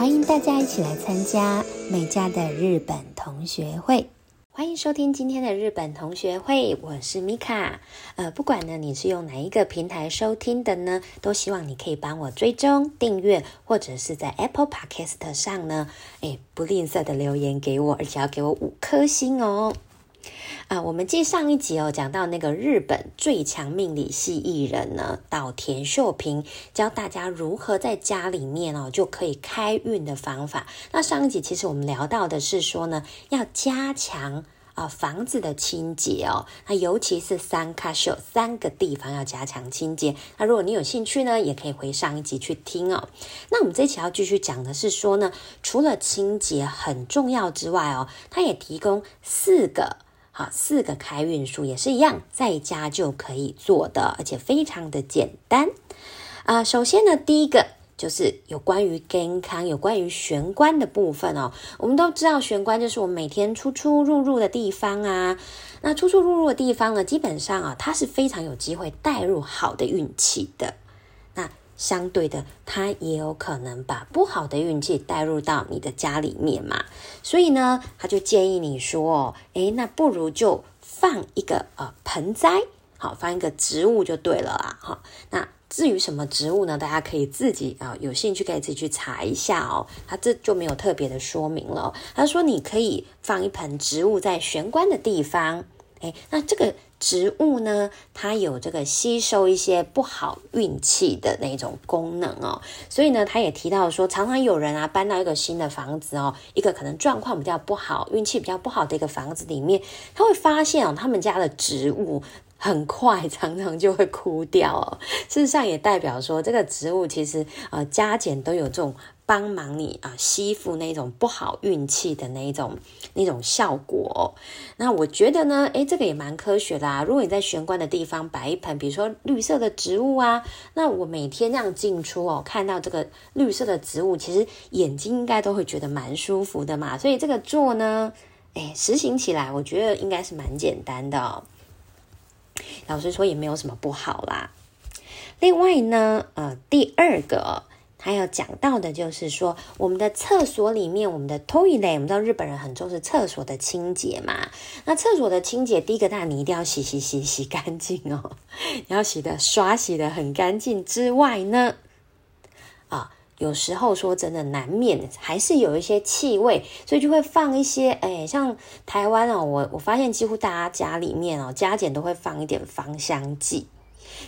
欢迎大家一起来参加美嘉的日本同学会。欢迎收听今天的日本同学会，我是米卡。呃，不管呢你是用哪一个平台收听的呢，都希望你可以帮我追踪、订阅，或者是在 Apple Podcast 上呢，哎，不吝啬的留言给我，而且要给我五颗星哦。啊，我们接上一集哦，讲到那个日本最强命理系艺人呢，岛田秀平教大家如何在家里面哦就可以开运的方法。那上一集其实我们聊到的是说呢，要加强啊房子的清洁哦，那尤其是三卡秀三个地方要加强清洁。那如果你有兴趣呢，也可以回上一集去听哦。那我们这期要继续讲的是说呢，除了清洁很重要之外哦，它也提供四个。好，四个开运数也是一样，在家就可以做的，而且非常的简单。啊，首先呢，第一个就是有关于健康、有关于玄关的部分哦。我们都知道，玄关就是我们每天出出入入的地方啊。那出出入入的地方呢，基本上啊，它是非常有机会带入好的运气的。相对的，他也有可能把不好的运气带入到你的家里面嘛，所以呢，他就建议你说，诶，那不如就放一个呃盆栽，好，放一个植物就对了啊，哈。那至于什么植物呢？大家可以自己啊，有兴趣可以自己去查一下哦。他这就没有特别的说明了。他说你可以放一盆植物在玄关的地方，诶，那这个。植物呢，它有这个吸收一些不好运气的那种功能哦，所以呢，他也提到说，常常有人啊搬到一个新的房子哦，一个可能状况比较不好、运气比较不好的一个房子里面，他会发现哦，他们家的植物很快常常就会枯掉哦。事实上也代表说，这个植物其实呃加减都有这种。帮忙你啊吸附那种不好运气的那种那种效果，那我觉得呢，诶，这个也蛮科学的啊。如果你在玄关的地方摆一盆，比如说绿色的植物啊，那我每天这样进出哦，看到这个绿色的植物，其实眼睛应该都会觉得蛮舒服的嘛。所以这个做呢，诶，实行起来我觉得应该是蛮简单的。老实说也没有什么不好啦。另外呢，呃，第二个。他要讲到的就是说，我们的厕所里面，我们的 toilet，我们知道日本人很重视厕所的清洁嘛。那厕所的清洁，第一个，当然你一定要洗洗洗洗干净哦，你 要洗的刷洗的很干净之外呢，啊，有时候说真的，难免还是有一些气味，所以就会放一些，哎，像台湾哦，我我发现几乎大家家里面哦，加减都会放一点芳香剂。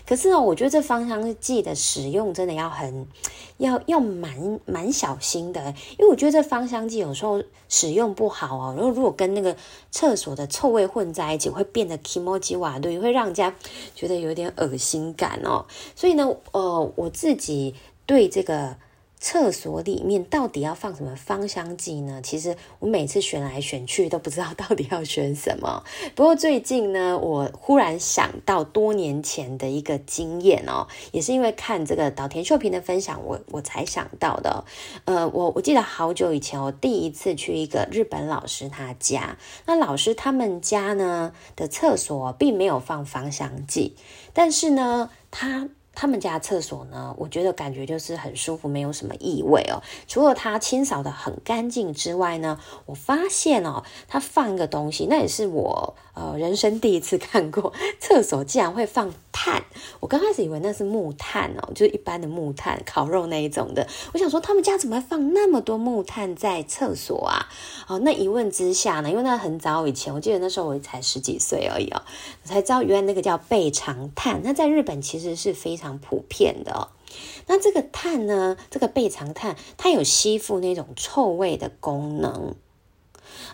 可是呢，我觉得这芳香剂的使用真的要很 要要蛮蛮小心的，因为我觉得这芳香剂有时候使用不好哦，然后如果跟那个厕所的臭味混在一起，会变得 kimoji 瓦对，会让人家觉得有点恶心感哦。所以呢，呃，我自己对这个。厕所里面到底要放什么芳香剂呢？其实我每次选来选去都不知道到底要选什么。不过最近呢，我忽然想到多年前的一个经验哦，也是因为看这个岛田秀平的分享，我我才想到的。呃，我我记得好久以前，我第一次去一个日本老师他家，那老师他们家呢的厕所并没有放芳香剂，但是呢，他。他们家厕所呢，我觉得感觉就是很舒服，没有什么异味哦。除了它清扫的很干净之外呢，我发现哦，它放一个东西，那也是我呃人生第一次看过，厕所竟然会放炭。我刚开始以为那是木炭哦，就是一般的木炭，烤肉那一种的。我想说，他们家怎么会放那么多木炭在厕所啊？哦，那一问之下呢，因为那很早以前，我记得那时候我才十几岁而已哦，我才知道原来那个叫备长炭。那在日本其实是非常。常普遍的，那这个碳呢？这个备长炭，它有吸附那种臭味的功能。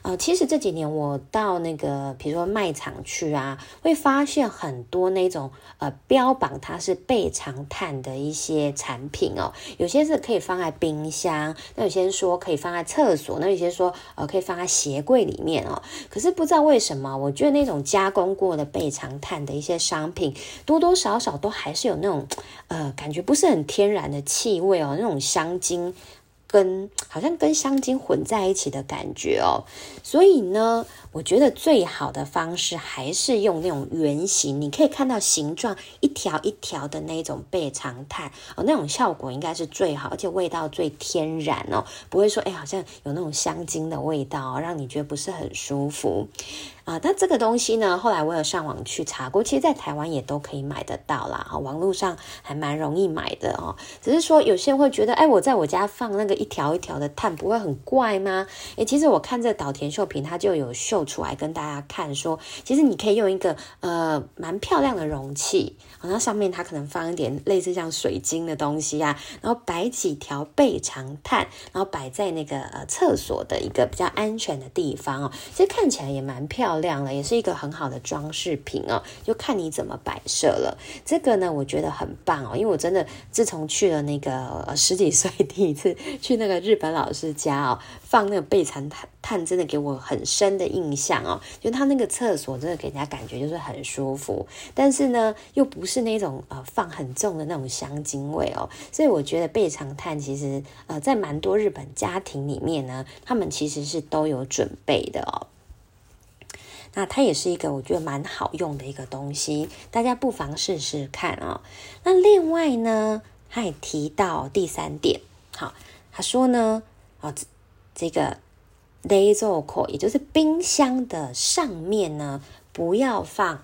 呃，其实这几年我到那个，比如说卖场去啊，会发现很多那种呃标榜它是倍长碳的一些产品哦。有些是可以放在冰箱，那有些说可以放在厕所，那有些说呃可以放在鞋柜里面哦。可是不知道为什么，我觉得那种加工过的倍长碳的一些商品，多多少少都还是有那种呃感觉不是很天然的气味哦，那种香精。跟好像跟香精混在一起的感觉哦，所以呢，我觉得最好的方式还是用那种圆形，你可以看到形状一条一条的那种倍长炭哦，那种效果应该是最好，而且味道最天然哦，不会说哎好像有那种香精的味道，让你觉得不是很舒服。啊，那这个东西呢？后来我有上网去查过，其实，在台湾也都可以买得到啦。网络上还蛮容易买的哦。只是说，有些人会觉得，哎，我在我家放那个一条一条的炭，不会很怪吗？哎，其实我看这岛田秀平，他就有秀出来跟大家看，说，其实你可以用一个呃蛮漂亮的容器，然后上面它可能放一点类似像水晶的东西啊，然后摆几条倍长炭，然后摆在那个呃厕所的一个比较安全的地方哦。其实看起来也蛮漂。亮了，也是一个很好的装饰品哦，就看你怎么摆设了。这个呢，我觉得很棒哦，因为我真的自从去了那个十几岁第一次去那个日本老师家哦，放那个备长炭炭，真的给我很深的印象哦。就他那个厕所真的给人家感觉就是很舒服，但是呢，又不是那种呃放很重的那种香精味哦。所以我觉得备长炭其实呃在蛮多日本家庭里面呢，他们其实是都有准备的哦。那它也是一个我觉得蛮好用的一个东西，大家不妨试试看啊。那另外呢，他也提到第三点，好，他说呢，啊，这个冷蔵库，也就是冰箱的上面呢，不要放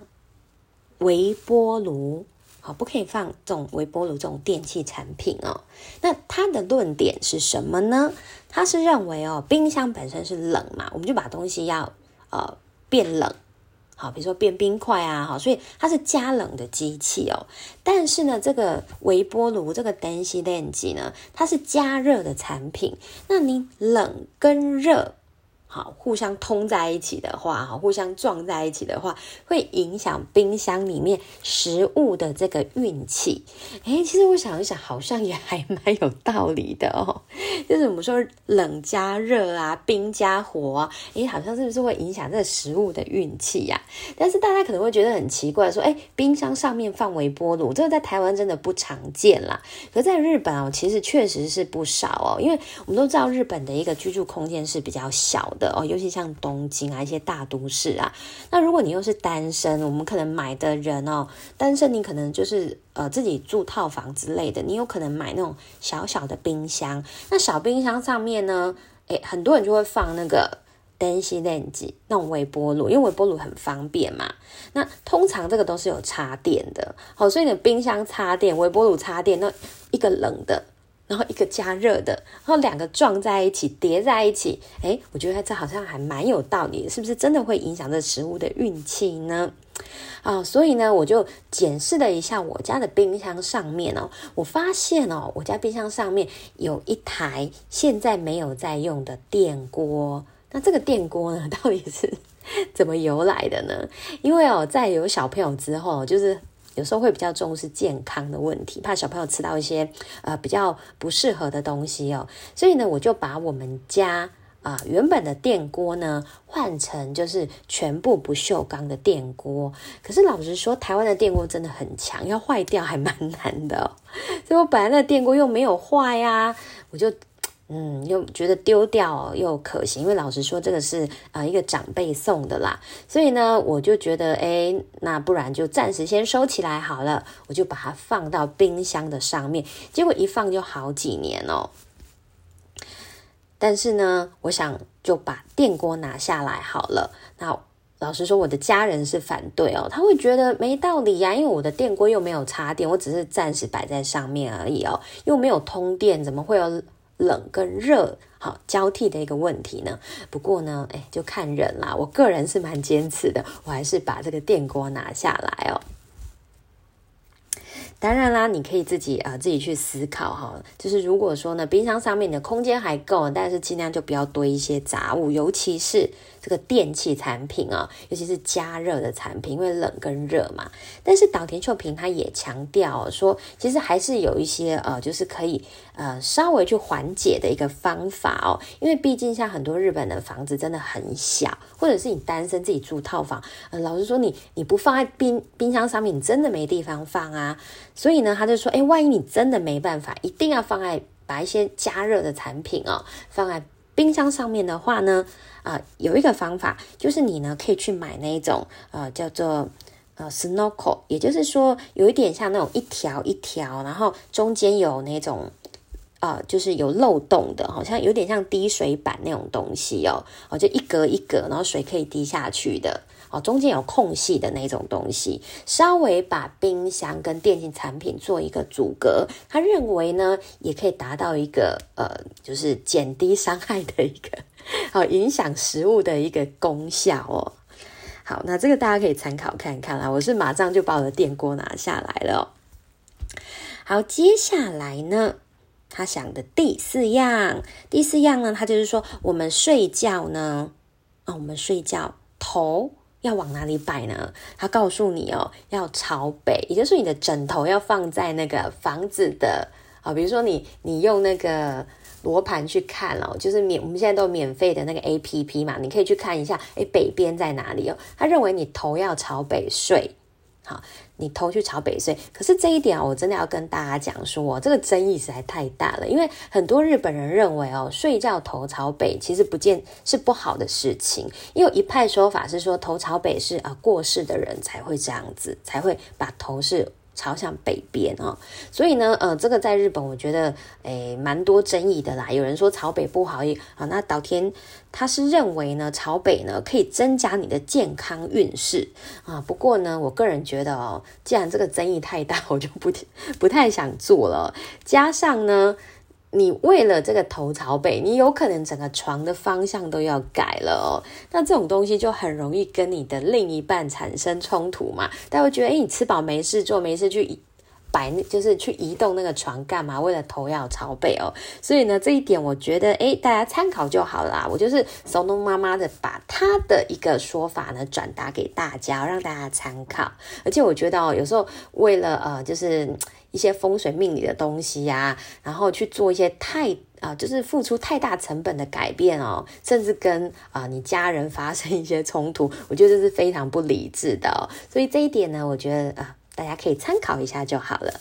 微波炉，好，不可以放这种微波炉这种电器产品哦。那他的论点是什么呢？他是认为哦，冰箱本身是冷嘛，我们就把东西要呃。变冷，好，比如说变冰块啊，好，所以它是加冷的机器哦。但是呢，这个微波炉这个电子电机呢，它是加热的产品。那你冷跟热。好，互相通在一起的话，哈，互相撞在一起的话，会影响冰箱里面食物的这个运气。哎，其实我想一想，好像也还蛮有道理的哦。就是我们说冷加热啊，冰加火啊，哎，好像是不是会影响这个食物的运气呀？但是大家可能会觉得很奇怪，说，哎，冰箱上面放微波炉，这个在台湾真的不常见啦。可在日本哦，其实确实是不少哦，因为我们都知道日本的一个居住空间是比较小的。哦，尤其像东京啊，一些大都市啊，那如果你又是单身，我们可能买的人哦，单身你可能就是呃自己住套房之类的，你有可能买那种小小的冰箱。那小冰箱上面呢，诶，很多人就会放那个电子冷机，那种微波炉，因为微波炉很方便嘛。那通常这个都是有插电的，好，所以你冰箱插电，微波炉插电，那一个冷的。然后一个加热的，然后两个撞在一起叠在一起，哎，我觉得这好像还蛮有道理，是不是真的会影响这食物的运气呢？啊，所以呢，我就检视了一下我家的冰箱上面哦，我发现哦，我家冰箱上面有一台现在没有在用的电锅。那这个电锅呢，到底是怎么由来的呢？因为哦，在有小朋友之后，就是。有时候会比较重视健康的问题，怕小朋友吃到一些呃比较不适合的东西哦，所以呢，我就把我们家啊原本的电锅呢换成就是全部不锈钢的电锅。可是老实说，台湾的电锅真的很强，要坏掉还蛮难的。所以我本来那电锅又没有坏呀，我就。嗯，又觉得丢掉又可行，因为老实说，这个是啊一个长辈送的啦，所以呢，我就觉得，哎，那不然就暂时先收起来好了，我就把它放到冰箱的上面，结果一放就好几年哦。但是呢，我想就把电锅拿下来好了。那老实说，我的家人是反对哦，他会觉得没道理呀，因为我的电锅又没有插电，我只是暂时摆在上面而已哦，又没有通电，怎么会有？冷跟热好交替的一个问题呢，不过呢，哎，就看人啦。我个人是蛮坚持的，我还是把这个电锅拿下来哦。当然啦，你可以自己啊自己去思考哈。就是如果说呢，冰箱上面的空间还够，但是尽量就不要堆一些杂物，尤其是。这个电器产品啊，尤其是加热的产品，因为冷跟热嘛。但是岛田秀平他也强调说，其实还是有一些呃，就是可以呃稍微去缓解的一个方法哦。因为毕竟像很多日本的房子真的很小，或者是你单身自己住套房，呃，老实说你你不放在冰冰箱上面，你真的没地方放啊。所以呢，他就说，哎，万一你真的没办法，一定要放在把一些加热的产品哦放在冰箱上面的话呢，啊，有一个方法就是你呢可以去买那种呃叫做呃 snorkel，也就是说有一点像那种一条一条，然后中间有那种。啊，就是有漏洞的，好像有点像滴水板那种东西哦，哦，就一格一格，然后水可以滴下去的，哦，中间有空隙的那种东西，稍微把冰箱跟电信产品做一个阻隔，他认为呢，也可以达到一个呃，就是减低伤害的一个，好影响食物的一个功效哦。好，那这个大家可以参考看看啦。我是马上就把我的电锅拿下来了。好，接下来呢？他想的第四样，第四样呢，他就是说，我们睡觉呢，啊，我们睡觉头要往哪里摆呢？他告诉你哦，要朝北，也就是你的枕头要放在那个房子的啊，比如说你你用那个罗盘去看哦，就是免我们现在都免费的那个 A P P 嘛，你可以去看一下，诶，北边在哪里哦？他认为你头要朝北睡。好，你头去朝北睡，可是这一点我真的要跟大家讲说，这个争议实在太大了。因为很多日本人认为哦，睡觉头朝北其实不见是不好的事情。因为一派说法是说，头朝北是啊过世的人才会这样子，才会把头是。朝向北边哦，所以呢，呃，这个在日本我觉得诶蛮多争议的啦。有人说朝北不好，啊，那岛田他是认为呢，朝北呢可以增加你的健康运势啊。不过呢，我个人觉得哦，既然这个争议太大，我就不不太想做了。加上呢。你为了这个头朝北，你有可能整个床的方向都要改了哦。那这种东西就很容易跟你的另一半产生冲突嘛。大家会觉得，哎，你吃饱没事做，没事去摆，就是去移动那个床干嘛？为了头要朝北哦。所以呢，这一点我觉得，哎，大家参考就好啦。我就是怂东妈妈的，把她的一个说法呢转达给大家，让大家参考。而且我觉得哦，有时候为了呃，就是。一些风水命理的东西呀，然后去做一些太啊，就是付出太大成本的改变哦，甚至跟啊你家人发生一些冲突，我觉得这是非常不理智的。所以这一点呢，我觉得啊，大家可以参考一下就好了。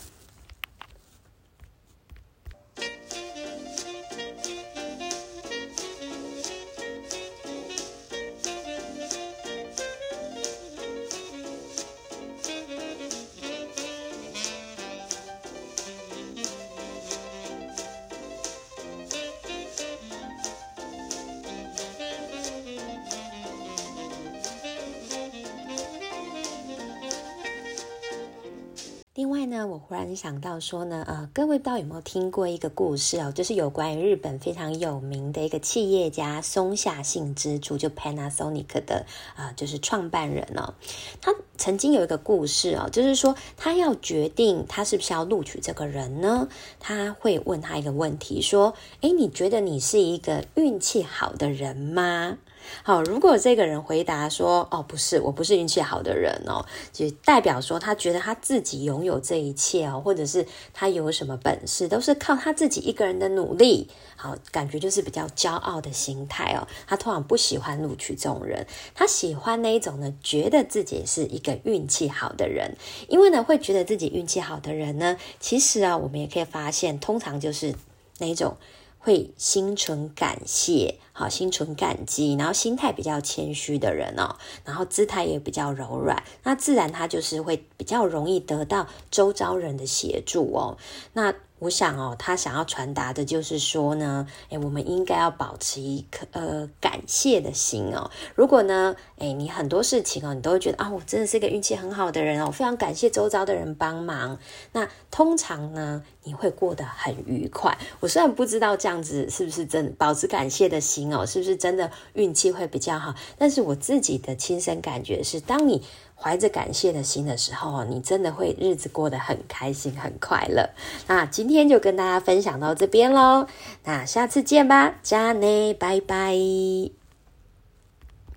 呢，我忽然想到说呢，呃，各位不知道有没有听过一个故事哦，就是有关于日本非常有名的一个企业家松下幸之助，就 Panasonic 的啊，就是创办人哦。他曾经有一个故事哦，就是说他要决定他是不是要录取这个人呢，他会问他一个问题，说：“诶，你觉得你是一个运气好的人吗？”好，如果这个人回答说：“哦，不是，我不是运气好的人哦。”就代表说他觉得他自己拥有这一切哦，或者是他有什么本事，都是靠他自己一个人的努力。好，感觉就是比较骄傲的心态哦。他通常不喜欢录取这种人，他喜欢那一种呢，觉得自己是一个运气好的人。因为呢，会觉得自己运气好的人呢，其实啊，我们也可以发现，通常就是那一种。会心存感谢，好，心存感激，然后心态比较谦虚的人哦，然后姿态也比较柔软，那自然他就是会比较容易得到周遭人的协助哦，那。我想哦，他想要传达的就是说呢，诶，我们应该要保持一颗呃感谢的心哦。如果呢，诶，你很多事情哦，你都会觉得啊，我真的是一个运气很好的人哦，非常感谢周遭的人帮忙。那通常呢，你会过得很愉快。我虽然不知道这样子是不是真保持感谢的心哦，是不是真的运气会比较好，但是我自己的亲身感觉是，当你。怀着感谢的心的时候，你真的会日子过得很开心、很快乐。那今天就跟大家分享到这边喽，那下次见吧，加内，拜拜。